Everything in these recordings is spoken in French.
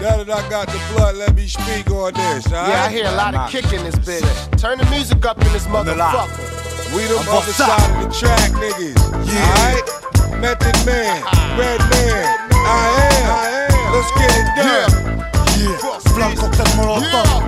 Now that I got the blood, let me speak on this. All right? Yeah, I hear a lot of kick in this bitch. Turn the music up in this motherfucker. We the other side of the track, niggas. Yeah. Alright? Method Man, Red Man, I am. Let's get it done. Yeah. Flamme cocktail molotov.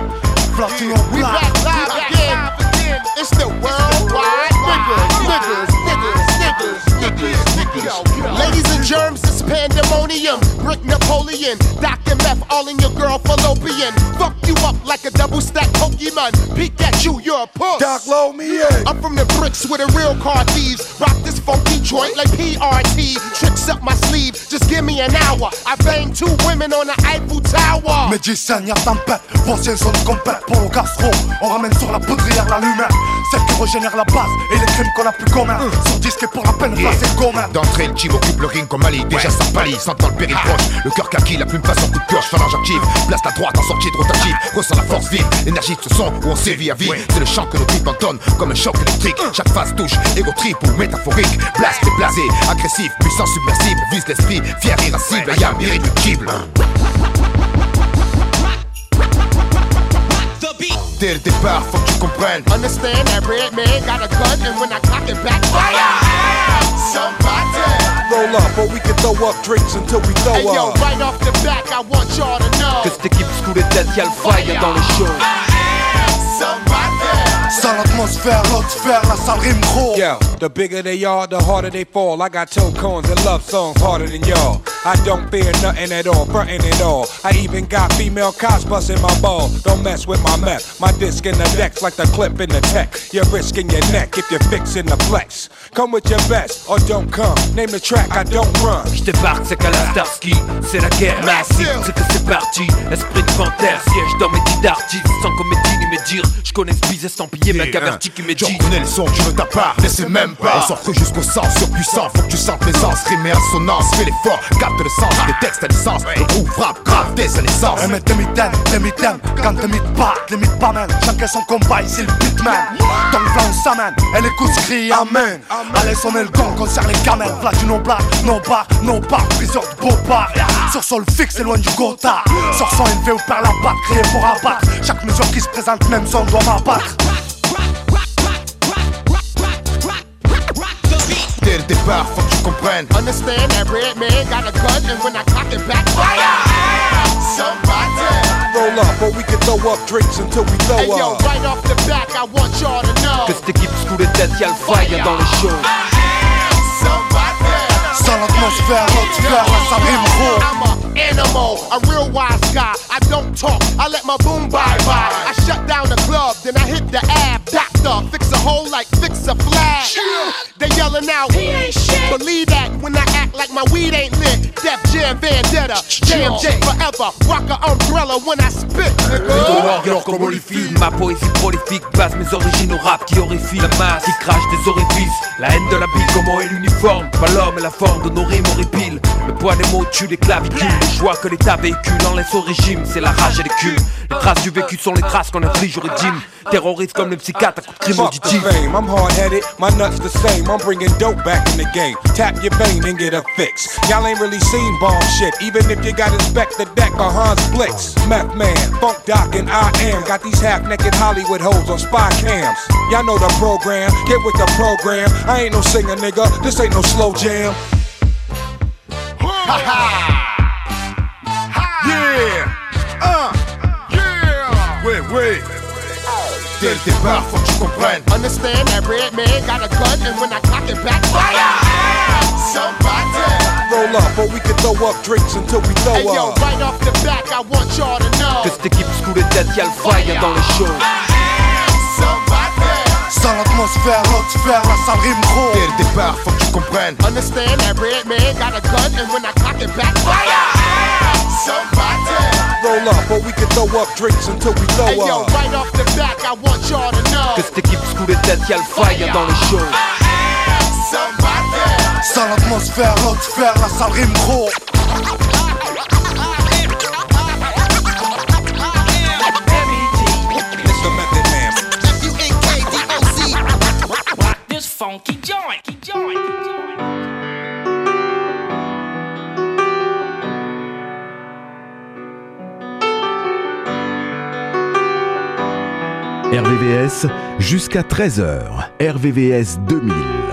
Platino We black. back live again. It's the worldwide niggas, niggas, niggas, niggas, niggas, niggas. Ladies and germs, it's pandemonium. Brick Napoleon, Dr. Meth, all in your girl fallopian. Fuck you up like a double stack Pokemon. Peek at you, you're a puss. Doc, low me in. I'm from the bricks with the real car thieves. Rock this funky joint like PRT. Tricks up my sleeve, just give me an hour. I banged two women on the Eiffel Tower. Médecin, y'a tempête, voici son compète pour le gastro. On ramène sur la poudrière la lumière, celle qui régénère la base et les crimes qu'on a plus communs. Sur disque pour la peine, Yeah. c'est commun. D'entrée, le team occupe le ring comme Ali. Déjà ça pâlit, sentant le péril proche. Le cœur kaki, la plume passe en coup de pioche, phalange active. Place la droite en sortie de rotative. Ressent la force vive, l'énergie de ce son où on sévit à vie. C'est le chant que nos tripes entonnent comme un choc électrique. Chaque phase touche, égo trip ou métaphorique. Blast et blasé, agressif, puissant submersible. Vise l'esprit, fier, irascible, yam, irréductible. Dès le départ, faut que tu comprennes. Understand that red man got a gun, and when I cock it back, fire! Somebody! Roll up, or we can throw up drinks until we throw Hey yo, up. right off the back, I want y'all to know. Que cette équipe sous les têtes, y'a le fire dans le show. Sans l'atmosphère, l'autre sphère, la salle rime gros. Yo, the bigger they are, the harder they fall. I got toe cones and love songs harder than y'all. I don't fear nothing at all, frontin' at all. I even got female cops busting my ball. Don't mess with my meth. My disc in the decks like the clip in the tech. You're risking your neck if you're fixing the flex. Come with your best or don't come. Name the track, I don't run. Je débarque, c'est qu'à la Starsky, c'est la guerre massive, c'est que c'est parti. Esprit de panthère, siège dans mes dix d'artistes, sans comédie ni médire. Je connais ce bise mais Gaverti qui Tu médit. reconnais le son, tu veux ta part, laissez même pas. On sort cru jusqu'au sens surpuissant, faut que tu sentes l'aisance, rime et assonance, fais l'effort, capte le sens, les textes à l'essence, le groupe frappe, grave dès sa naissance. Un mètre de mitaine, de mitaine, quand de mythes pas, mythes pas même. Chacun son combat, ici le pitman. Le plan, on s'amène, elle écoute, crie Amen. Allez, sonner le gong, concert les gamelles. Platino black, no bar, no bar, priseur de beau bar. Sur sol fixe, loin du gotha. Sur son élevé ou par la batte, crier pour abattre. Chaque mesure qui se présente, même son doit m'abattre. Dès le départ, faut que tu comprennes. Understand that red man got a gun, and when I cock it back, fire! Somebody! Roll up, or we can throw up drinks until we throw Hey throw yo, right off the back, I want y'all to know. Que cette équipe sous les têtes, y'a le fire dans le show. Sans l'atmosphère, l'autre sphère, la salle rime gros. I'm a animal, a real wise guy. I don't talk, I let my boom bye bye. I shut down the club, then I hit the ab. Fix a hole like fix a flag. They yelling out, he ain't shit. Believe that when I act like my weed ain't lit. Def Jam Vendetta, Jam J forever. Rock a umbrella when I spit, nigga. Warrior comme Holyfield, ma poésie prolifique base mes origines au rap qui horrifie la masse qui crache des orifices, la haine de la vie, comment est l'uniforme, pas l'homme et la forme de nos rimes horripiles. Le poids des mots tue les clavicules, les joies que l'État véhicule en laisse au régime, c'est la rage et les culs. Les traces du vécu sont les traces qu'on inflige au régime. Terroriste comme le psychiatre à coups de Fuck the fame, I'm hard headed, my nuts the same. I'm bringing dope back in the game. Tap your vein and get a fix. Y'all ain't really seen bomb shit, even if you got Inspector Deck or Hans Blitz. Meth Man, Funk Doc, and I am. Got these half naked Hollywood hoes on spy cams. Y'all know the program, get with the program. I ain't no singer, nigga, this ain't no slow jam. Ha ha! Yeah! Uh! Yeah! Oui, oui! Dès le départ, faut que tu comprennes. Understand that red man got a gun, and when I cock it back, fire! Somebody! Roll up, or we can throw up drinks until we throw Hey yo, up. right off the back, I want y'all to know. Que cette équipe sous les têtes, y'a le fire dans le show. Sans l'atmosphère, l'autre sphère, la salle rime gros. Dès le départ, faut que tu comprennes. Understand that red man got a gun, and when I cock it back, fire! Somebody! Roll up, or we can throw up drinks until we Hey throw yo, up. right off the back, I want y'all to know. Que cette équipe sous les têtes, y'a le fire dans le show. Somebody! Sans l'atmosphère, l'autre sphère, la salle rime gros. funky joint, joint. RVVS jusqu'à 13h. RVVS 2000.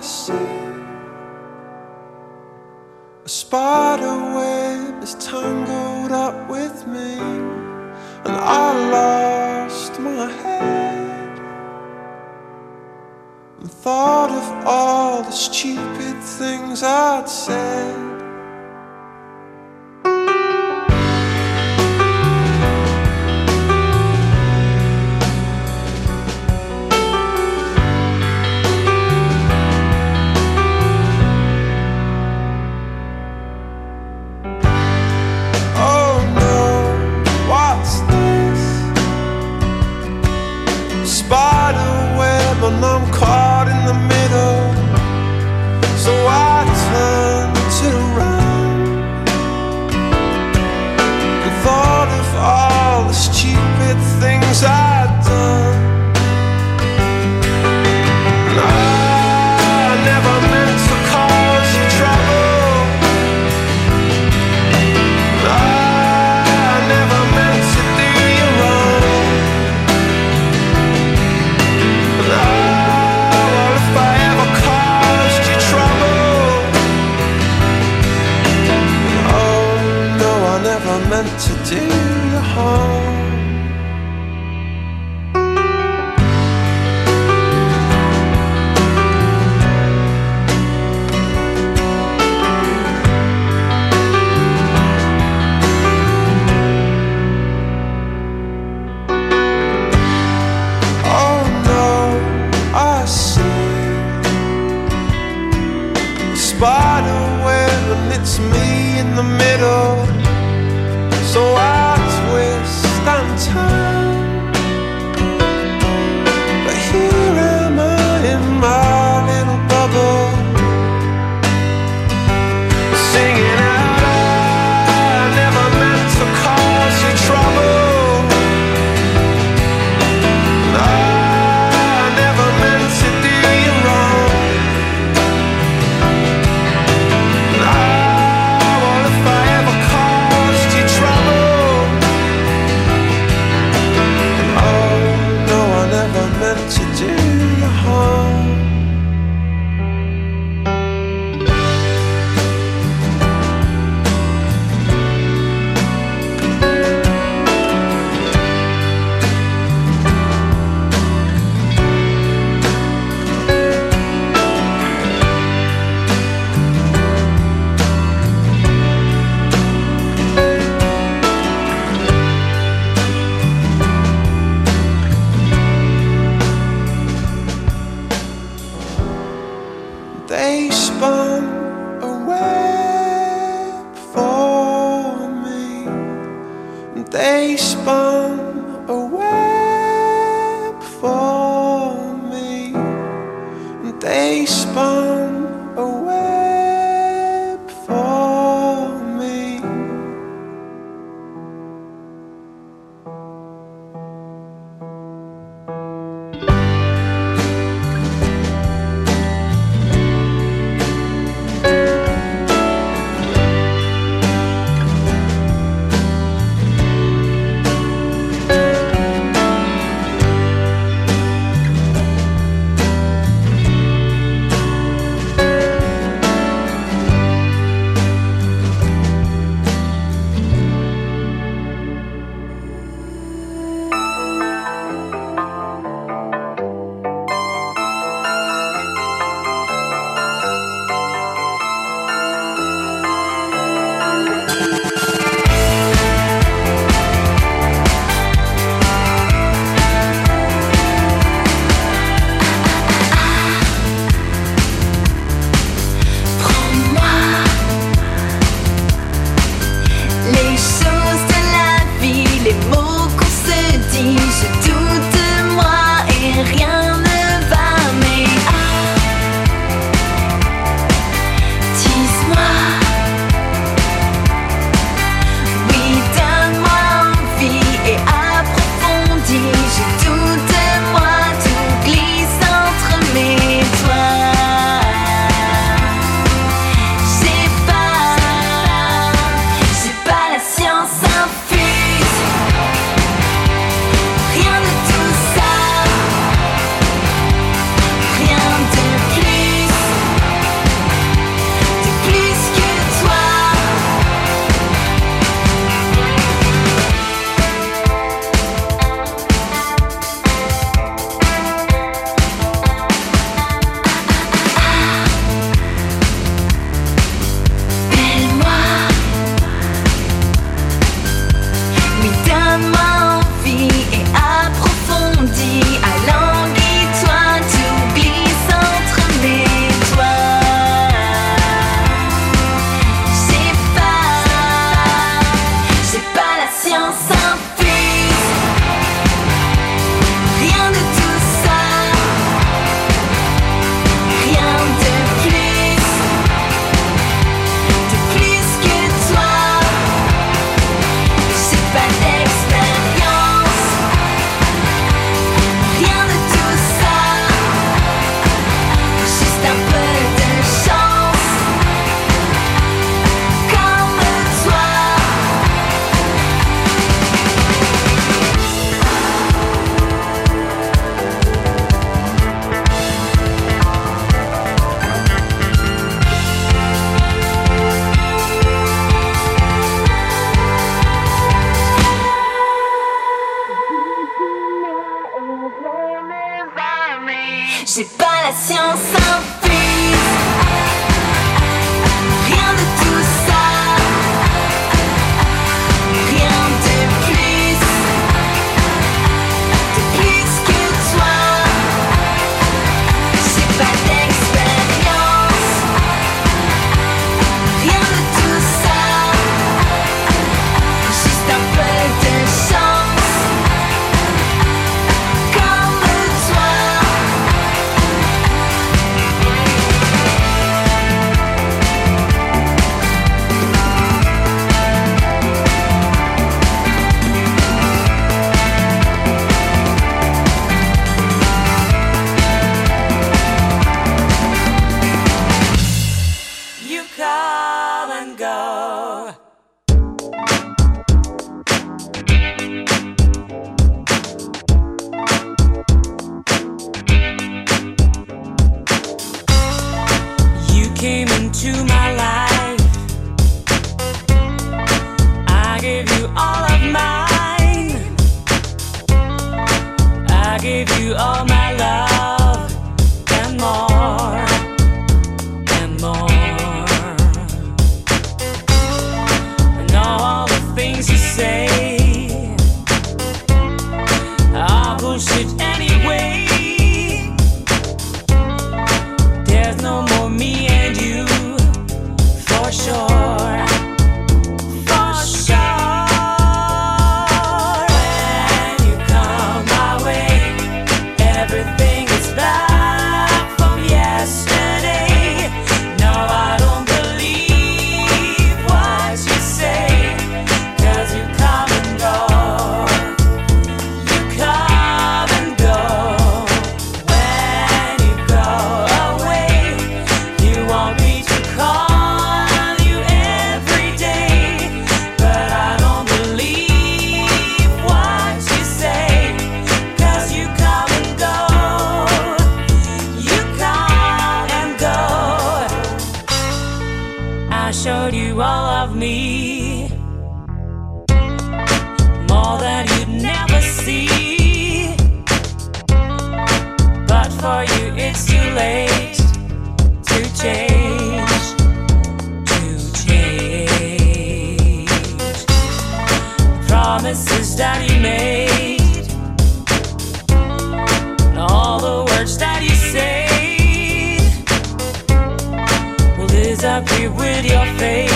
I see A spider web is tangled up with me And I lost my head. And thought of all the stupid things I'd said. wide aware, but it's me in the middle. So I twist and turn. That you made. And all the words that you say will disappear with your face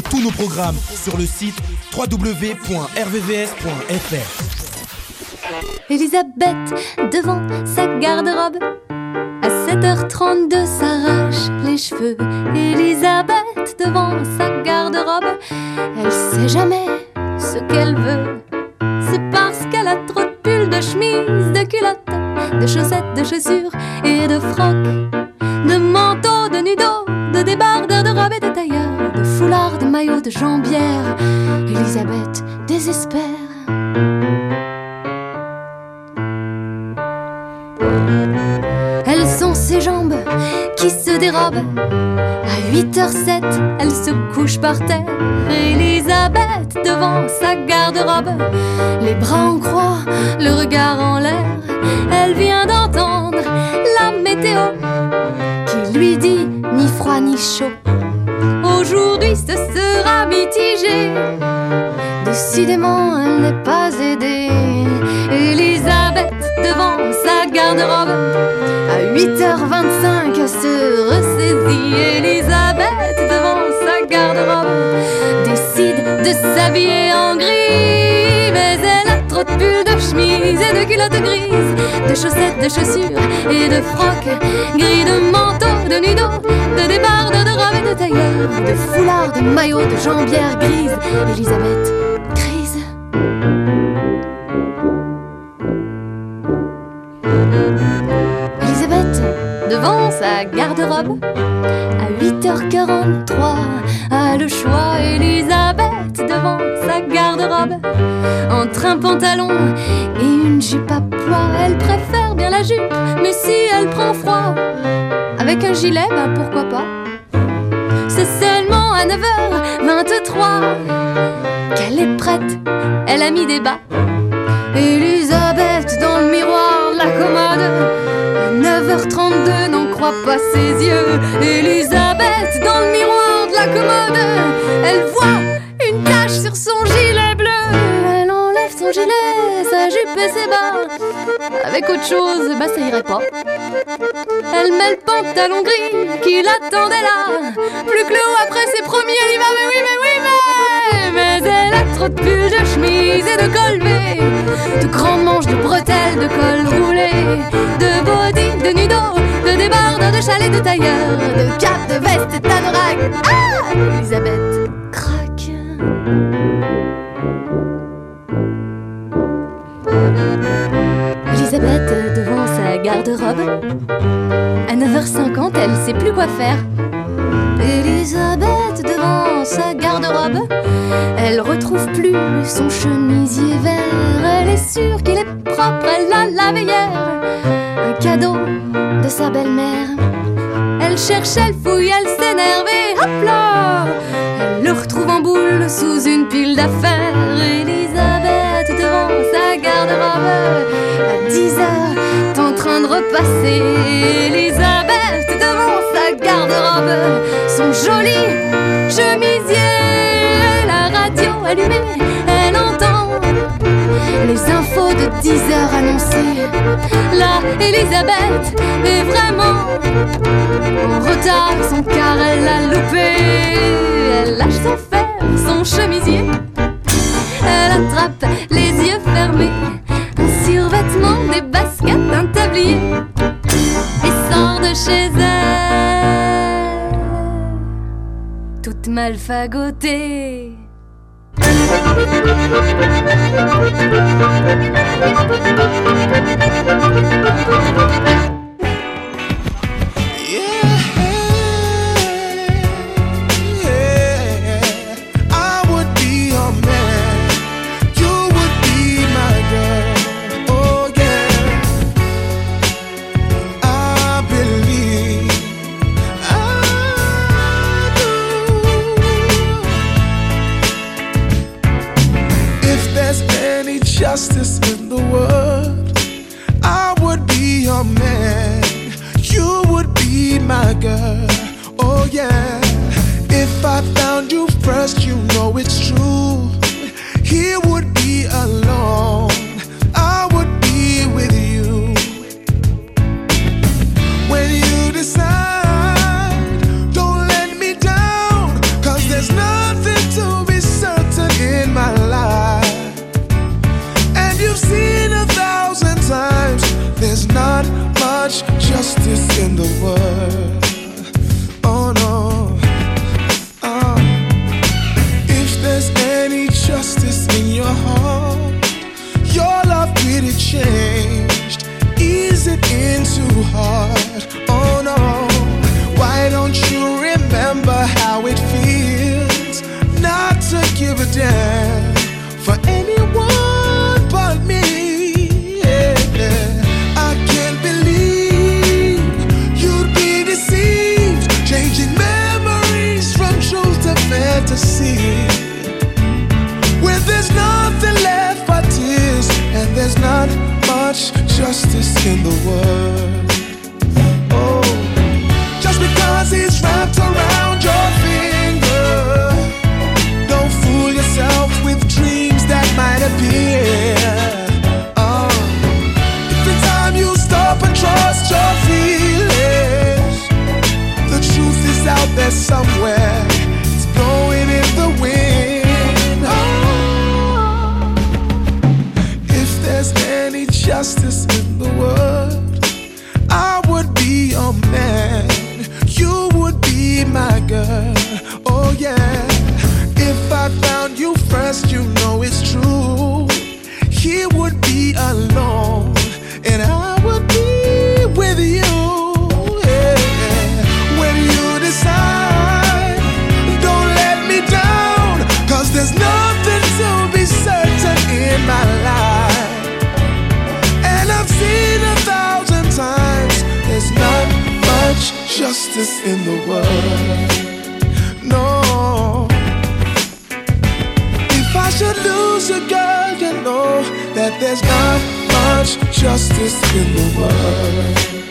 Tous nos programmes sur le site www.rvvs.fr. Elisabeth devant sa garde-robe. À 7h32 s'arrache les cheveux. Elisabeth devant sa garde-robe. Elle sait jamais ce qu'elle veut. C'est parce qu'elle a trop de pulls, de chemises, de culottes, de chaussettes, de chaussures et de frocs. De manteaux, de nudos, de débardeurs, de robes et de tailleurs, de foulards, de maillots, de jambières. Elisabeth désespère. Elles sont ses jambes qui se dérobent. À 8h07, elle se couche par terre. Elisabeth devant sa garde-robe, les bras en croix, le regard en l'air. Elle vient d'entendre la météo qui lui dit ni froid ni chaud. Aujourd'hui, ce sera mitigé. Décidément, elle n'est pas aidée. Elisabeth devant sa garde-robe. À 8h25, se ressaisit. Elisabeth devant sa garde-robe. Décide de s'habiller en gris. De pulls, de chemises et de culottes grises. De chaussettes, de chaussures et de frocs. Gris de manteaux, de nudos, de débardeurs, de robes et de tailleurs. De foulards, de maillots, de jambières grises. Elisabeth crise. Elisabeth, devant sa garde-robe, à 8h43, a le choix. Elisabeth, devant sa garde-robe, entre un pantalon et une jupe à pois, elle préfère bien la jupe, mais si elle prend froid, avec un gilet, bah pourquoi pas? C'est seulement à 9h23 qu'elle est prête, elle a mis des bas. Elisabeth dans le miroir la commode. À 9h32, n'en croit pas ses yeux. Elisabeth dans le miroir la commode. Elle voit une tache sur son gilet bleu. Elle enlève son gilet, sa jupe et ses bas. Avec autre chose, bah ça irait pas. Elle met le pantalon gris qui l'attendait là. Plus que le haut après ses premiers l'hiver, mais oui, mais oui, mais. Mais elle a trop de pulls, de chemises et de colvés. De grandes manches, de bretelles, de col roulé. De body, de nudo, de débardeurs, de chalets, de tailleurs. De capes, de vestes et d'anorak. Ah Elisabeth craque. Elisabeth devant sa garde-robe. À 9h50, elle sait plus quoi faire. Elisabeth devant sa garde-robe. Elle retrouve plus son chemisier vert. Elle est sûre qu'il est propre, elle l'a lavé hier. Un cadeau de sa belle-mère. Elle cherche, elle fouille, elle s'énerve et hop là Elle le retrouve en boule sous une pile d'affaires. Elisabeth devant sa garde-robe. À 10 heures, en train de repasser garde-robe, son joli chemisier. La radio allumée, elle entend les infos de 10 heures annoncées. Là, Elisabeth est vraiment en retard, son car elle a loupé. Elle lâche son fer, son chemisier. Elle attrape les yeux fermés, un survêtement, des baskets, un tablier sort de chez elle, toute mal fagotée. in the world. Oh, just because it's wrapped around your finger, don't fool yourself with dreams that might appear. Oh, time you stop and trust your feelings, the truth is out there somewhere. justice in the world. No. If I should lose a girl, you know that there's not much justice in the world.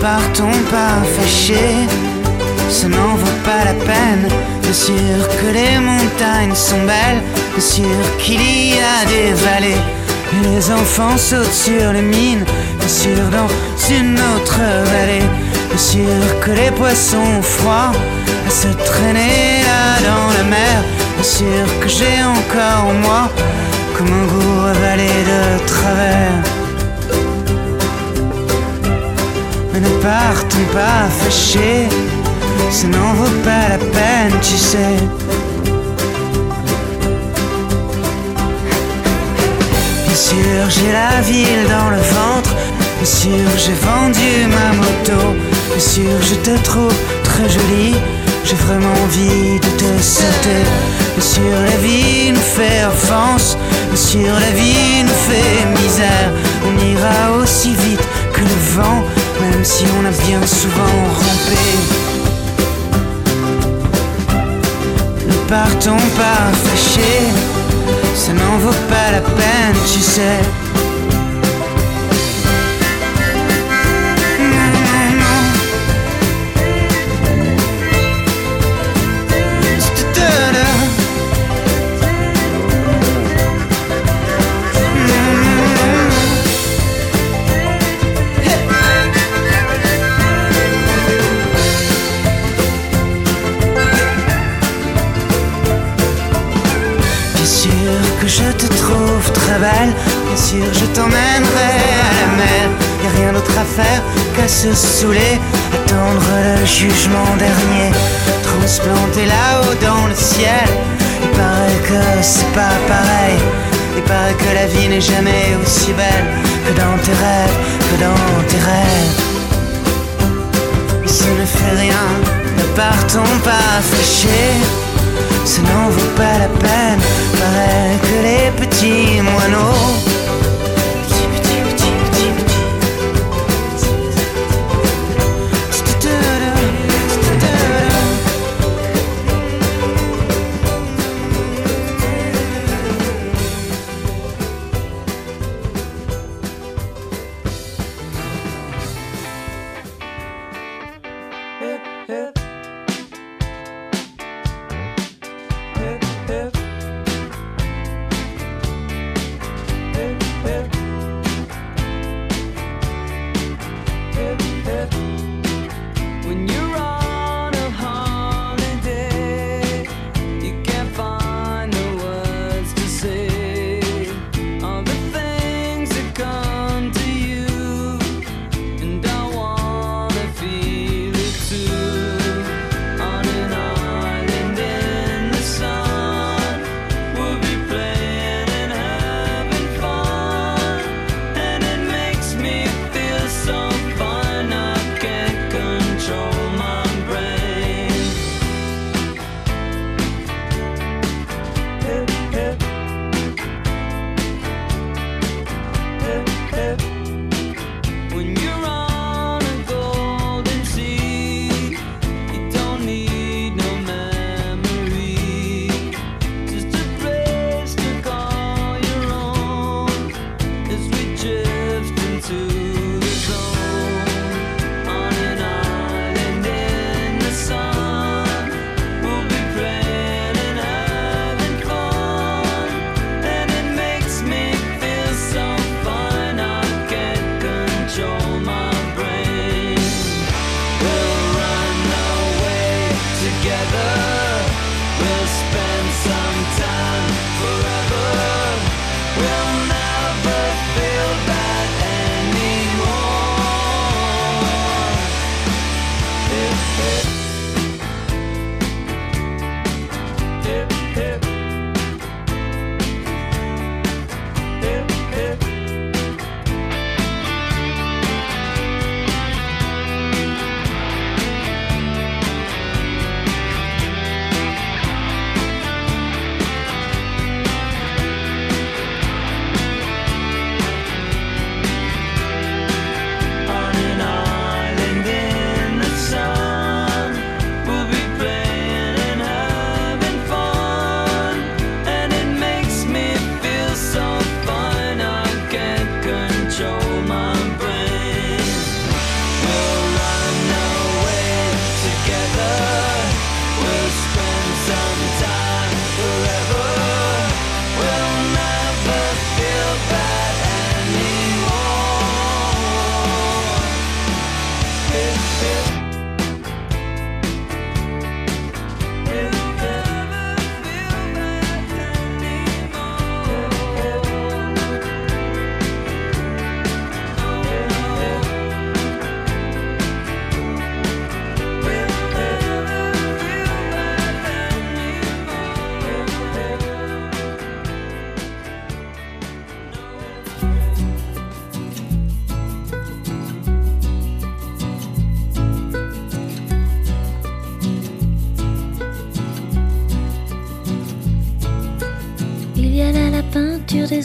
partons pas fâchés. Ça n'en vaut pas la peine. Bien sûr que les montagnes sont belles. Bien sûr qu'il y a des vallées. Et les enfants sautent sur les mines. Bien sûr dans une autre vallée. Bien sûr que les poissons ont froid à se traîner là dans la mer. Bien sûr que j'ai encore en moi comme un goût avalé de travers. partons pas fâchés, ça n'en vaut pas la peine, tu sais. Bien sûr, j'ai la ville dans le ventre, bien sûr, j'ai vendu ma moto, bien sûr, je te trouve très jolie. J'ai vraiment envie de te sauter. Bien sûr, la vie nous fait offense. Bien sûr, la vie nous fait misère. On ira aussi vite que le vent même si on a bien souvent rampé. Ne partons pas fâchés, ça n'en vaut pas la peine, tu sais. Qu'à se saouler, attendre le jugement dernier, transplanté là-haut dans le ciel. Il paraît que c'est pas pareil, il paraît que la vie n'est jamais aussi belle que dans tes rêves, que dans tes rêves. Mais ne fait rien, ne partons pas fâchés. Ça n'en vaut pas la peine, pareil que les petits moineaux.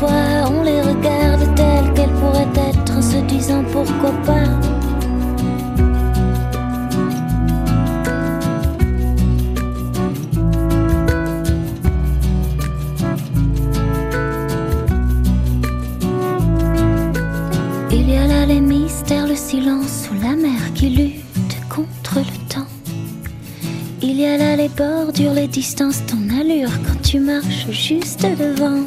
On les regarde telles qu'elles pourraient être en se disant pourquoi pas. Il y a là les mystères, le silence sous la mer qui lutte contre le temps. Il y a là les bordures, les distances, ton allure quand tu marches juste devant.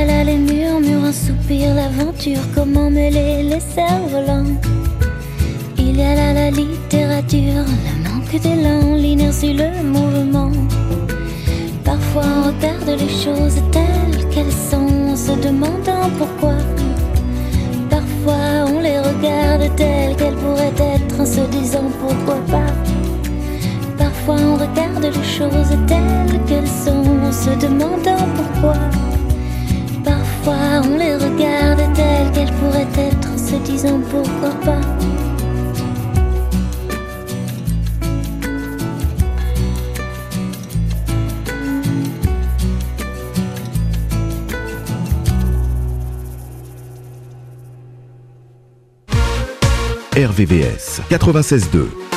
Il y a là les murmures, un soupir, l'aventure, comment mêler les cerfs-volants. Il y a là la littérature, le manque d'élan, l'inertie, le mouvement. Parfois on regarde les choses telles qu'elles sont en se demandant pourquoi. Parfois on les regarde telles qu'elles pourraient être en se disant pourquoi pas. Parfois on regarde les choses telles qu'elles sont en se demandant pourquoi. On les regarde telles qu'elles pourraient être en se disant pourquoi pas. RVVS 96.2.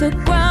melted to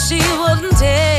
she wouldn't dare.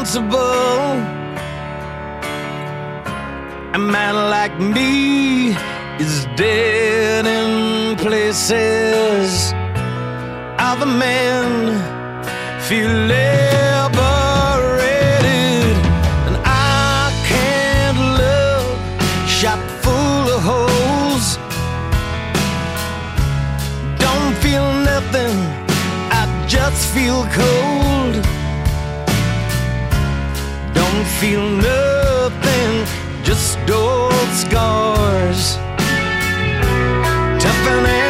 responsible. A man like me is dead in places. Other men feel liberated, and I can't love shop full of holes. Don't feel nothing, I just feel cold. feel nothing, just old scars. Tough and